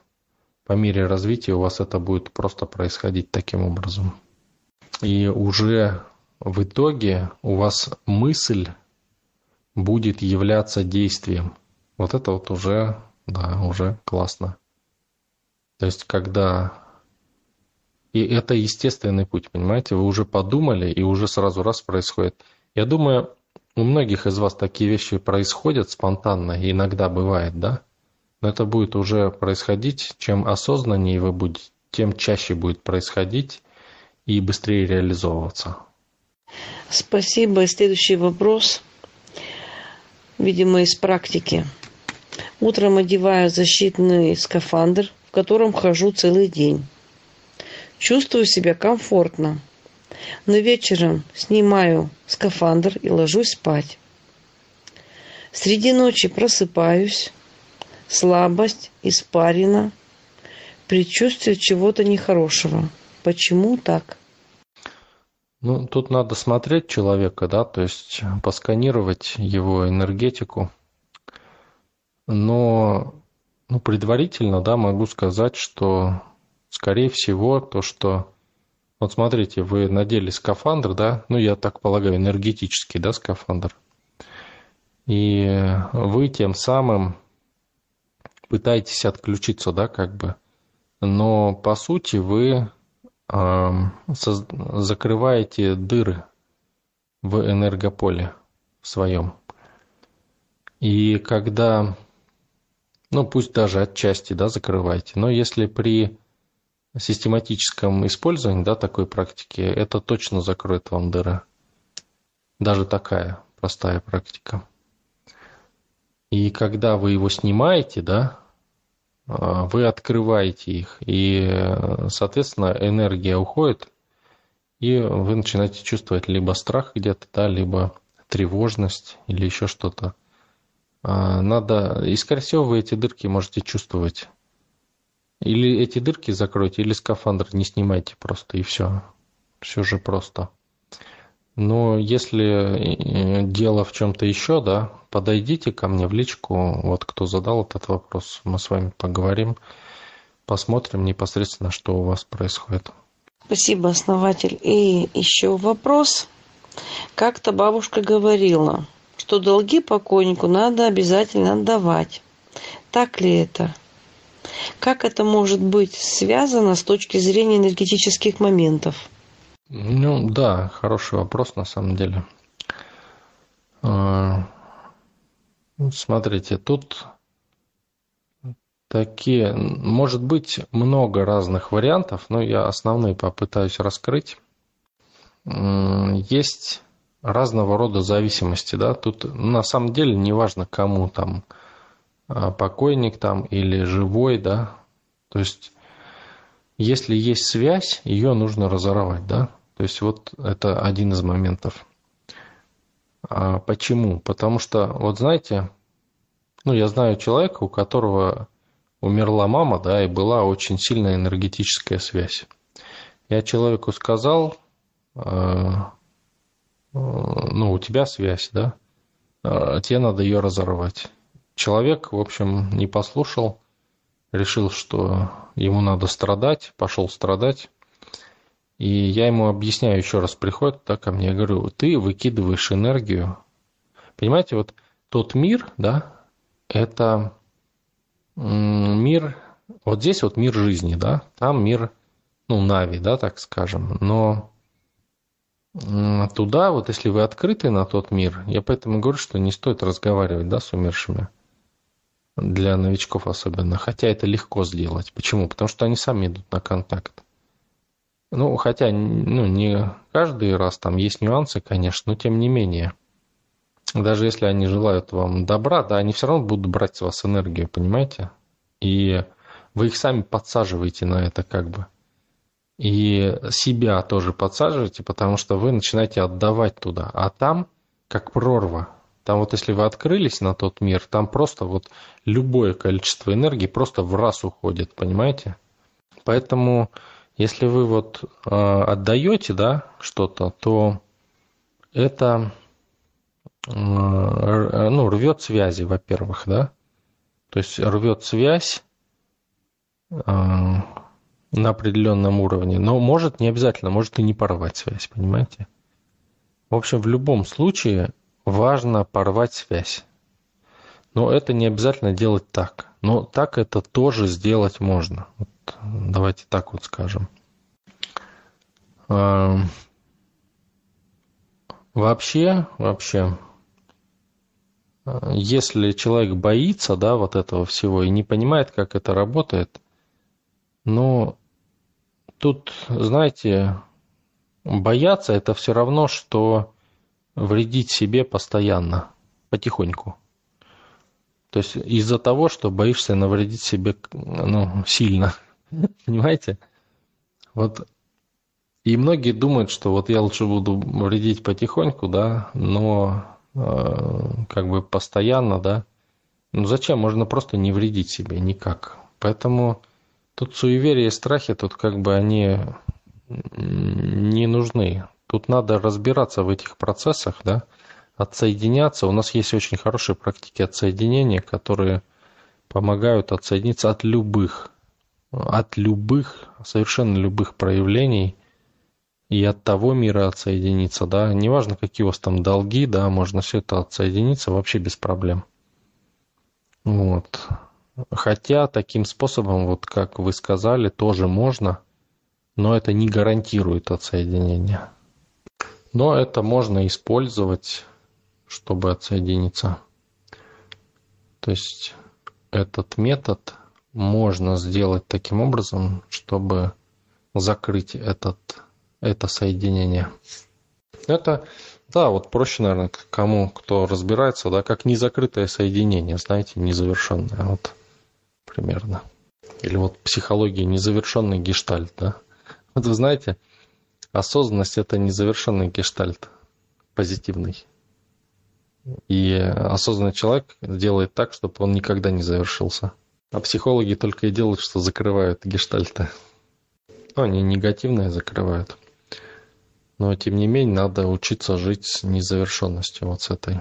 По мере развития у вас это будет просто происходить таким образом. И уже в итоге у вас мысль будет являться действием. Вот это вот уже, да, уже классно. То есть, когда и это естественный путь, понимаете? Вы уже подумали, и уже сразу раз происходит. Я думаю, у многих из вас такие вещи происходят спонтанно, иногда бывает, да? Но это будет уже происходить, чем осознаннее вы будете, тем чаще будет происходить и быстрее реализовываться. Спасибо. Следующий вопрос, видимо, из практики. Утром одеваю защитный скафандр, в котором хожу целый день. Чувствую себя комфортно. Но вечером снимаю скафандр и ложусь спать. Среди ночи просыпаюсь. Слабость, испарина, предчувствие чего-то нехорошего. Почему так? Ну, тут надо смотреть человека, да, то есть посканировать его энергетику. Но ну, предварительно, да, могу сказать, что, скорее всего, то, что... Вот смотрите, вы надели скафандр, да, ну, я так полагаю, энергетический, да, скафандр. И вы тем самым пытаетесь отключиться, да, как бы. Но, по сути, вы э, закрываете дыры в энергополе своем. И когда, ну пусть даже отчасти, да, закрываете, но если при систематическом использовании, да, такой практики, это точно закроет вам дыры. Даже такая простая практика. И когда вы его снимаете, да, вы открываете их, и, соответственно, энергия уходит, и вы начинаете чувствовать либо страх где-то, да, либо тревожность или еще что-то. А, надо, и скорее всего вы эти дырки можете чувствовать. Или эти дырки закройте, или скафандр не снимайте просто, и все. Все же просто. Но если э, дело в чем-то еще, да, подойдите ко мне в личку, вот кто задал этот вопрос, мы с вами поговорим, посмотрим непосредственно, что у вас происходит. Спасибо, основатель. И еще вопрос. Как-то бабушка говорила, что долги покойнику надо обязательно отдавать. Так ли это? Как это может быть связано с точки зрения энергетических моментов? Ну да, хороший вопрос на самом деле. А, смотрите, тут такие, может быть, много разных вариантов, но я основные попытаюсь раскрыть. Есть разного рода зависимости, да, тут на самом деле не важно, кому там а, покойник там или живой, да, то есть если есть связь, ее нужно разорвать, да, то есть вот это один из моментов. А почему? Потому что, вот знаете, ну, я знаю человека, у которого умерла мама, да, и была очень сильная энергетическая связь. Я человеку сказал, э, ну, у тебя связь, да, э, тебе надо ее разорвать. Человек, в общем, не послушал, решил, что ему надо страдать, пошел страдать. И я ему объясняю еще раз, приходит так ко мне, я говорю, ты выкидываешь энергию. Понимаете, вот тот мир, да, это мир, вот здесь вот мир жизни, да, там мир, ну, Нави, да, так скажем, но туда, вот если вы открыты на тот мир, я поэтому говорю, что не стоит разговаривать, да, с умершими, для новичков особенно, хотя это легко сделать. Почему? Потому что они сами идут на контакт. Ну, хотя, ну, не каждый раз там есть нюансы, конечно, но тем не менее. Даже если они желают вам добра, да, они все равно будут брать с вас энергию, понимаете? И вы их сами подсаживаете на это как бы. И себя тоже подсаживаете, потому что вы начинаете отдавать туда. А там, как прорва, там вот если вы открылись на тот мир, там просто вот любое количество энергии просто в раз уходит, понимаете? Поэтому если вы вот э, отдаете, да, что-то, то это э, ну, рвет связи, во-первых, да. То есть рвет связь э, на определенном уровне, но может не обязательно, может и не порвать связь, понимаете? В общем, в любом случае важно порвать связь. Но это не обязательно делать так. Но так это тоже сделать можно. Вот давайте так вот скажем. Вообще, вообще, если человек боится, да, вот этого всего и не понимает, как это работает, ну, тут, знаете, бояться это все равно, что вредить себе постоянно, потихоньку. То есть из-за того, что боишься навредить себе ну, сильно. Понимаете? Вот. И многие думают, что вот я лучше буду вредить потихоньку, да, но э, как бы постоянно, да. Ну зачем? Можно просто не вредить себе никак. Поэтому тут суеверия и страхи, тут как бы они не нужны. Тут надо разбираться в этих процессах, да, отсоединяться. У нас есть очень хорошие практики отсоединения, которые помогают отсоединиться от любых, от любых, совершенно любых проявлений и от того мира отсоединиться, да, неважно, какие у вас там долги, да, можно все это отсоединиться вообще без проблем. Вот. Хотя таким способом, вот как вы сказали, тоже можно, но это не гарантирует отсоединение. Но это можно использовать, чтобы отсоединиться. То есть этот метод можно сделать таким образом, чтобы закрыть этот, это соединение. Это, да, вот проще, наверное, кому, кто разбирается, да, как незакрытое соединение, знаете, незавершенное, вот примерно. Или вот психология незавершенный гештальт, да. Вот вы знаете, осознанность – это незавершенный гештальт, позитивный. И осознанный человек делает так, чтобы он никогда не завершился. А психологи только и делают, что закрывают гештальты. Ну, они негативные закрывают. Но, тем не менее, надо учиться жить с незавершенностью вот с этой.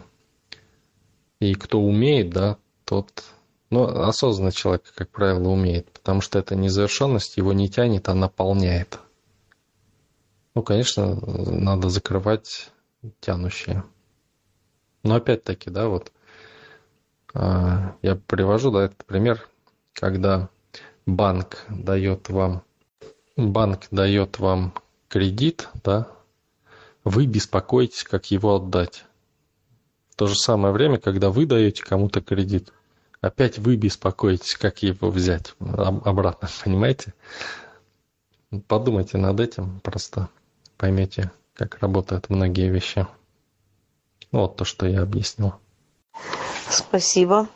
И кто умеет, да, тот... Ну, осознанный человек, как правило, умеет, потому что эта незавершенность его не тянет, а наполняет. Ну, конечно, надо закрывать тянущие. Но опять-таки, да, вот а, я привожу, да, этот пример, когда банк дает вам, банк дает вам кредит, да, вы беспокоитесь, как его отдать. В то же самое время, когда вы даете кому-то кредит, опять вы беспокоитесь, как его взять обратно, понимаете? Подумайте над этим, просто поймете, как работают многие вещи. Вот то, что я объяснил. Спасибо.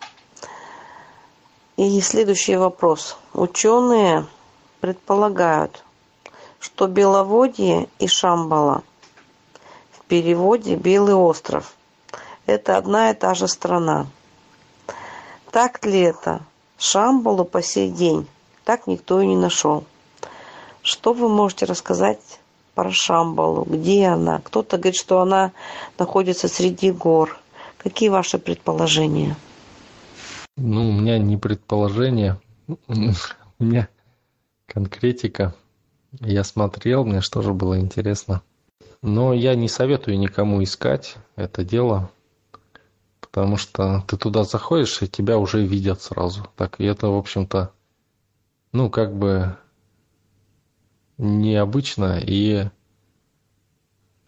И следующий вопрос. Ученые предполагают, что Беловодье и Шамбала в переводе «Белый остров» – это одна и та же страна. Так ли это? Шамбалу по сей день так никто и не нашел. Что вы можете рассказать про Шамбалу, где она. Кто-то говорит, что она находится среди гор. Какие ваши предположения? Ну, у меня не предположение, у меня конкретика. Я смотрел, мне что же было интересно. Но я не советую никому искать это дело, потому что ты туда заходишь, и тебя уже видят сразу. Так, и это, в общем-то, ну, как бы необычно и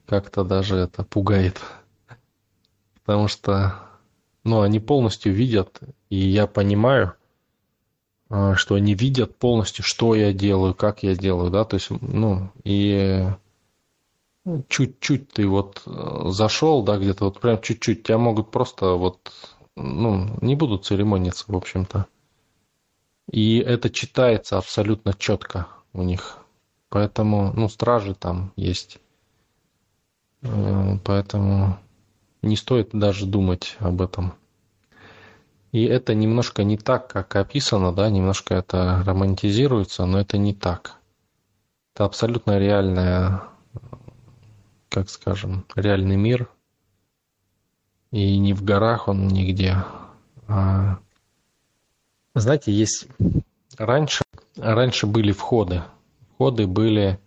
как-то даже это пугает. Потому что, ну, они полностью видят, и я понимаю, а, что они видят полностью, что я делаю, как я делаю, да, то есть, ну, и чуть-чуть ты вот э, зашел, да, где-то вот прям чуть-чуть, тебя могут просто вот, ну, не будут церемониться, в общем-то. И это читается абсолютно четко у них. Поэтому, ну, стражи там есть. Э, поэтому не стоит даже думать об этом. И это немножко не так, как описано, да, немножко это романтизируется, но это не так. Это абсолютно реальная, как скажем, реальный мир. И не в горах он нигде. А... Знаете, есть раньше, раньше были входы входы были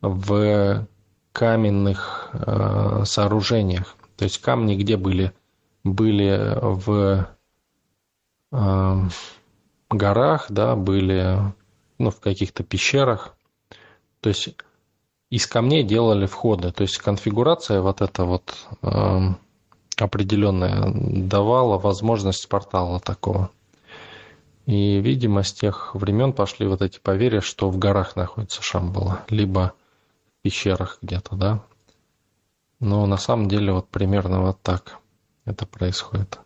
в каменных э, сооружениях. То есть камни где были? Были в э, горах, да, были ну, в каких-то пещерах. То есть из камней делали входы. То есть конфигурация вот эта вот э, определенная давала возможность портала такого. И, видимо, с тех времен пошли вот эти поверья, что в горах находится Шамбала, либо в пещерах где-то, да. Но на самом деле вот примерно вот так это происходит.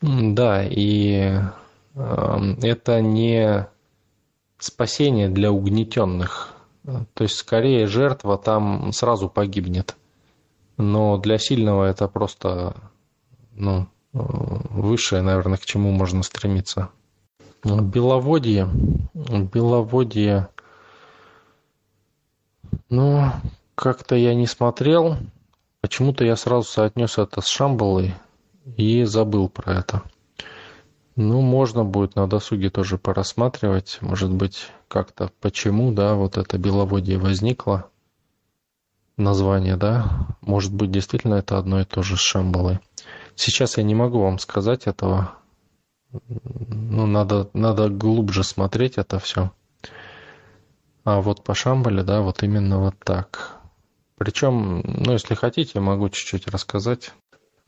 Да, и э, это не спасение для угнетенных. То есть, скорее, жертва там сразу погибнет. Но для сильного это просто, ну, высшее, наверное, к чему можно стремиться. Беловодье. Беловодье. Ну, как-то я не смотрел. Почему-то я сразу соотнес это с Шамбалой и забыл про это. Ну, можно будет на досуге тоже порассматривать, может быть, как-то почему, да, вот это беловодье возникло, название, да, может быть, действительно это одно и то же с Шамбалой. Сейчас я не могу вам сказать этого, ну, надо, надо глубже смотреть это все. А вот по Шамбале, да, вот именно вот так. Причем, ну, если хотите, могу чуть-чуть рассказать.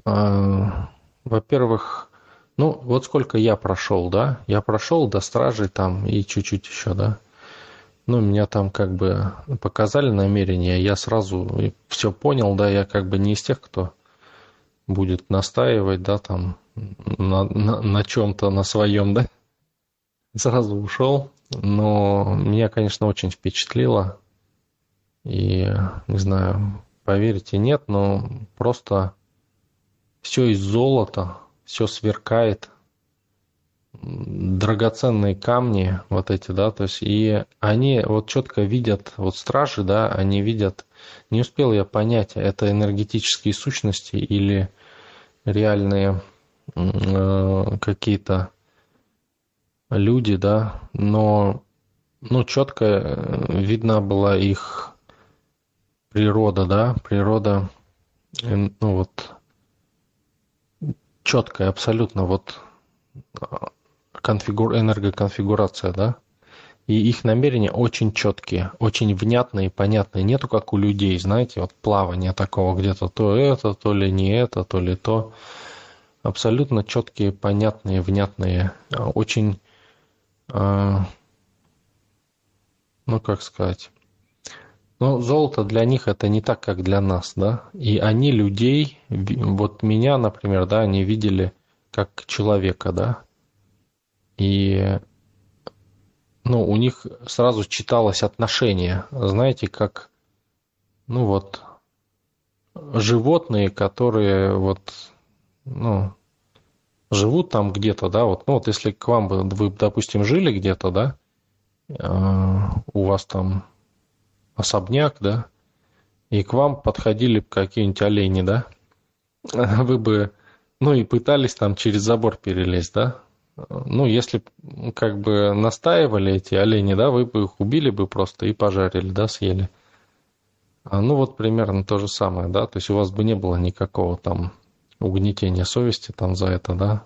А, во-первых, ну, вот сколько я прошел, да, я прошел до стражи там и чуть-чуть еще, да. Ну, меня там как бы показали намерение, я сразу все понял, да, я как бы не из тех, кто будет настаивать, да, там, на, на, на чем-то, на своем, да. Сразу ушел, но меня, конечно, очень впечатлило. И, не знаю, поверите, нет, но просто все из золота, все сверкает, драгоценные камни вот эти, да, то есть и они вот четко видят, вот стражи, да, они видят, не успел я понять, это энергетические сущности или реальные э, какие-то люди, да, но ну, четко э, видна была их природа, да, природа, э, ну вот четкая абсолютно вот а, конфигур, энергоконфигурация, да, и их намерения очень четкие, очень внятные и понятные. Нету как у людей, знаете, вот плавания такого где-то то это, то ли не это, то ли то. Абсолютно четкие, понятные, внятные, а, очень, а, ну как сказать, но золото для них это не так, как для нас, да. И они людей, вот меня, например, да, они видели как человека, да. И ну, у них сразу читалось отношение, знаете, как, ну вот, животные, которые вот, ну, живут там где-то, да, вот, ну вот если к вам бы, вы, допустим, жили где-то, да, э, у вас там особняк, да, и к вам подходили какие-нибудь олени, да, вы бы, ну и пытались там через забор перелезть, да, ну, если как бы настаивали эти олени, да, вы бы их убили бы просто и пожарили, да, съели. А, ну, вот примерно то же самое, да, то есть у вас бы не было никакого там угнетения совести там за это, да.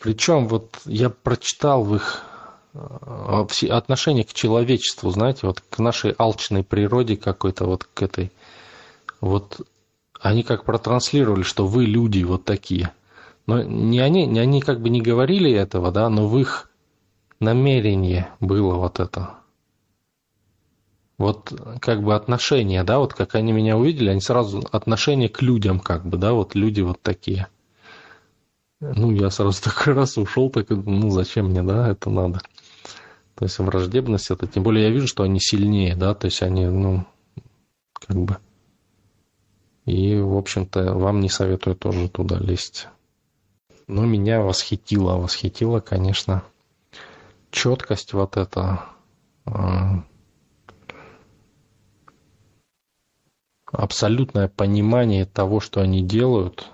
Причем вот я прочитал в их отношение к человечеству, знаете, вот к нашей алчной природе какой-то, вот к этой, вот они как протранслировали, что вы люди вот такие. Но не они, не они как бы не говорили этого, да, но в их намерении было вот это. Вот как бы отношение, да, вот как они меня увидели, они сразу отношение к людям как бы, да, вот люди вот такие. Ну, я сразу такой раз ушел, так, ну, зачем мне, да, это надо. То есть враждебность это, тем более я вижу, что они сильнее, да, то есть они, ну, как бы. И, в общем-то, вам не советую тоже туда лезть. Но меня восхитило, восхитило, конечно, четкость вот эта, абсолютное понимание того, что они делают,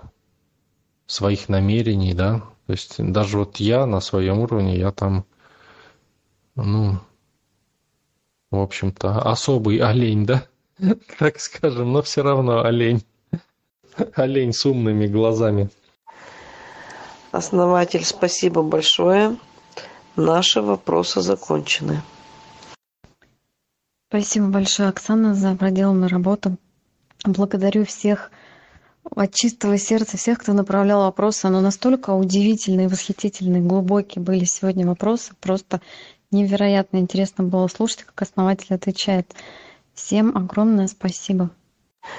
своих намерений, да. То есть даже вот я на своем уровне, я там ну, в общем-то, особый олень, да? Так скажем, но все равно олень. Олень с умными глазами. Основатель, спасибо большое. Наши вопросы закончены. Спасибо большое, Оксана, за проделанную работу. Благодарю всех от чистого сердца, всех, кто направлял вопросы. Но настолько удивительные, восхитительные, глубокие были сегодня вопросы. Просто Невероятно интересно было слушать, как основатель отвечает. Всем огромное спасибо.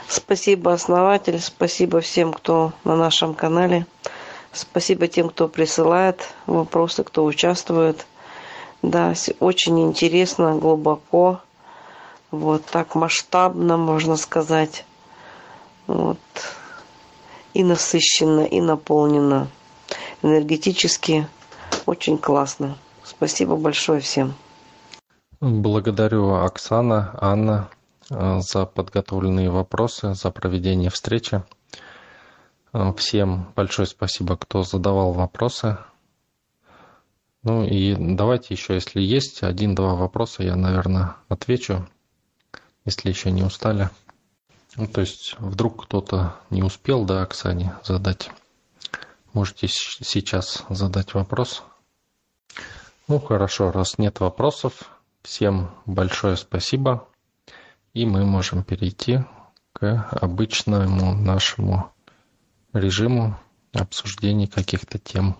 Спасибо, основатель. Спасибо всем, кто на нашем канале. Спасибо тем, кто присылает вопросы, кто участвует. Да, очень интересно, глубоко, вот так масштабно, можно сказать. Вот. И насыщенно, и наполнено. Энергетически очень классно. Спасибо большое всем. Благодарю Оксана, Анна э, за подготовленные вопросы, за проведение встречи. Э, Всем большое спасибо, кто задавал вопросы. Ну и давайте еще, если есть один-два вопроса, я, наверное, отвечу, если еще не устали. Ну, то есть вдруг кто-то не успел, да, Оксане задать. Можете сейчас задать вопрос. Ну хорошо, раз нет вопросов, всем большое спасибо. И мы можем перейти к обычному нашему режиму обсуждения каких-то тем.